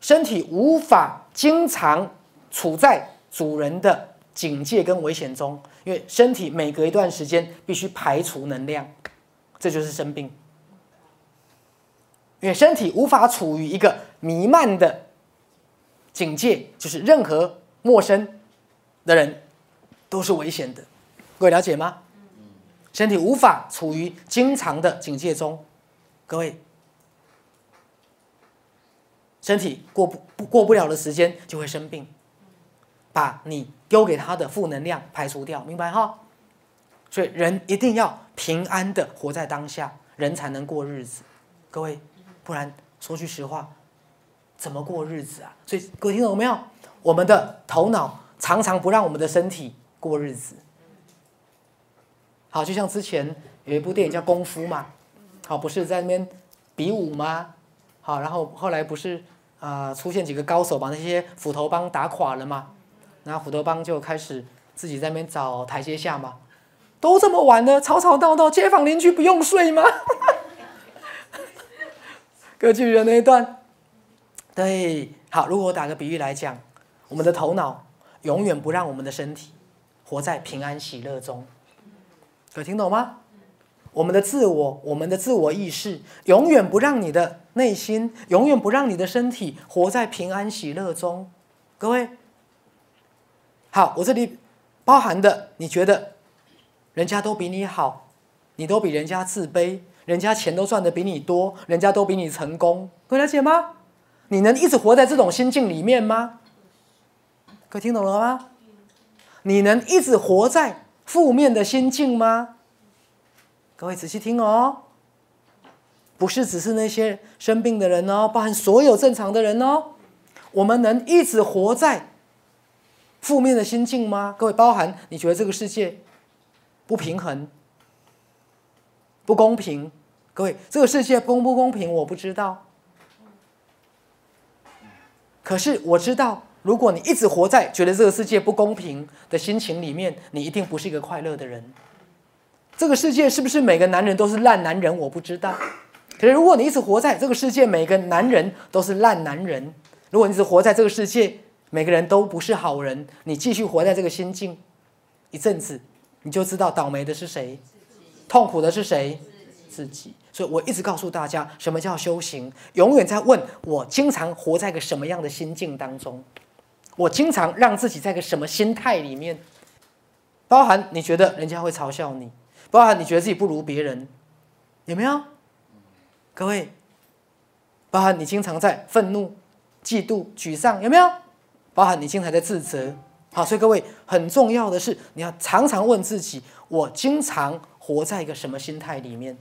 身体无法经常处在主人的警戒跟危险中，因为身体每隔一段时间必须排除能量，这就是生病。因为身体无法处于一个弥漫的警戒，就是任何陌生的人都是危险的，各位了解吗？身体无法处于经常的警戒中，各位，身体过不过不了的时间就会生病，把你丢给他的负能量排除掉，明白哈？所以人一定要平安的活在当下，人才能过日子，各位。不然，说句实话，怎么过日子啊？所以各位听懂没有？我们的头脑常常不让我们的身体过日子。好，就像之前有一部电影叫《功夫》嘛，好，不是在那边比武吗？好，然后后来不是啊，出现几个高手把那些斧头帮打垮了嘛？然后斧头帮就开始自己在那边找台阶下嘛。都这么晚了，吵吵闹闹，街坊邻居不用睡吗？歌剧人那一段，对，好。如果我打个比喻来讲，我们的头脑永远不让我们的身体活在平安喜乐中，可听懂吗？我们的自我，我们的自我意识，永远不让你的内心，永远不让你的身体活在平安喜乐中。各位，好，我这里包含的，你觉得人家都比你好，你都比人家自卑。人家钱都赚的比你多，人家都比你成功，各位了解吗？你能一直活在这种心境里面吗？各位听懂了吗？你能一直活在负面的心境吗？各位仔细听哦，不是只是那些生病的人哦，包含所有正常的人哦。我们能一直活在负面的心境吗？各位，包含你觉得这个世界不平衡、不公平？各位，这个世界公不公平，我不知道。可是我知道，如果你一直活在觉得这个世界不公平的心情里面，你一定不是一个快乐的人。这个世界是不是每个男人都是烂男人？我不知道。可是如果你一直活在这个世界，每个男人都是烂男人；如果你一直活在这个世界，每个人都不是好人，你继续活在这个心境，一阵子，你就知道倒霉的是谁，痛苦的是谁，自己。所以我一直告诉大家，什么叫修行？永远在问我，经常活在个什么样的心境当中？我经常让自己在个什么心态里面？包含你觉得人家会嘲笑你，包含你觉得自己不如别人，有没有？各位，包含你经常在愤怒、嫉妒、沮丧，有没有？包含你经常在自责。好，所以各位很重要的是，你要常常问自己：我经常活在一个什么心态里面？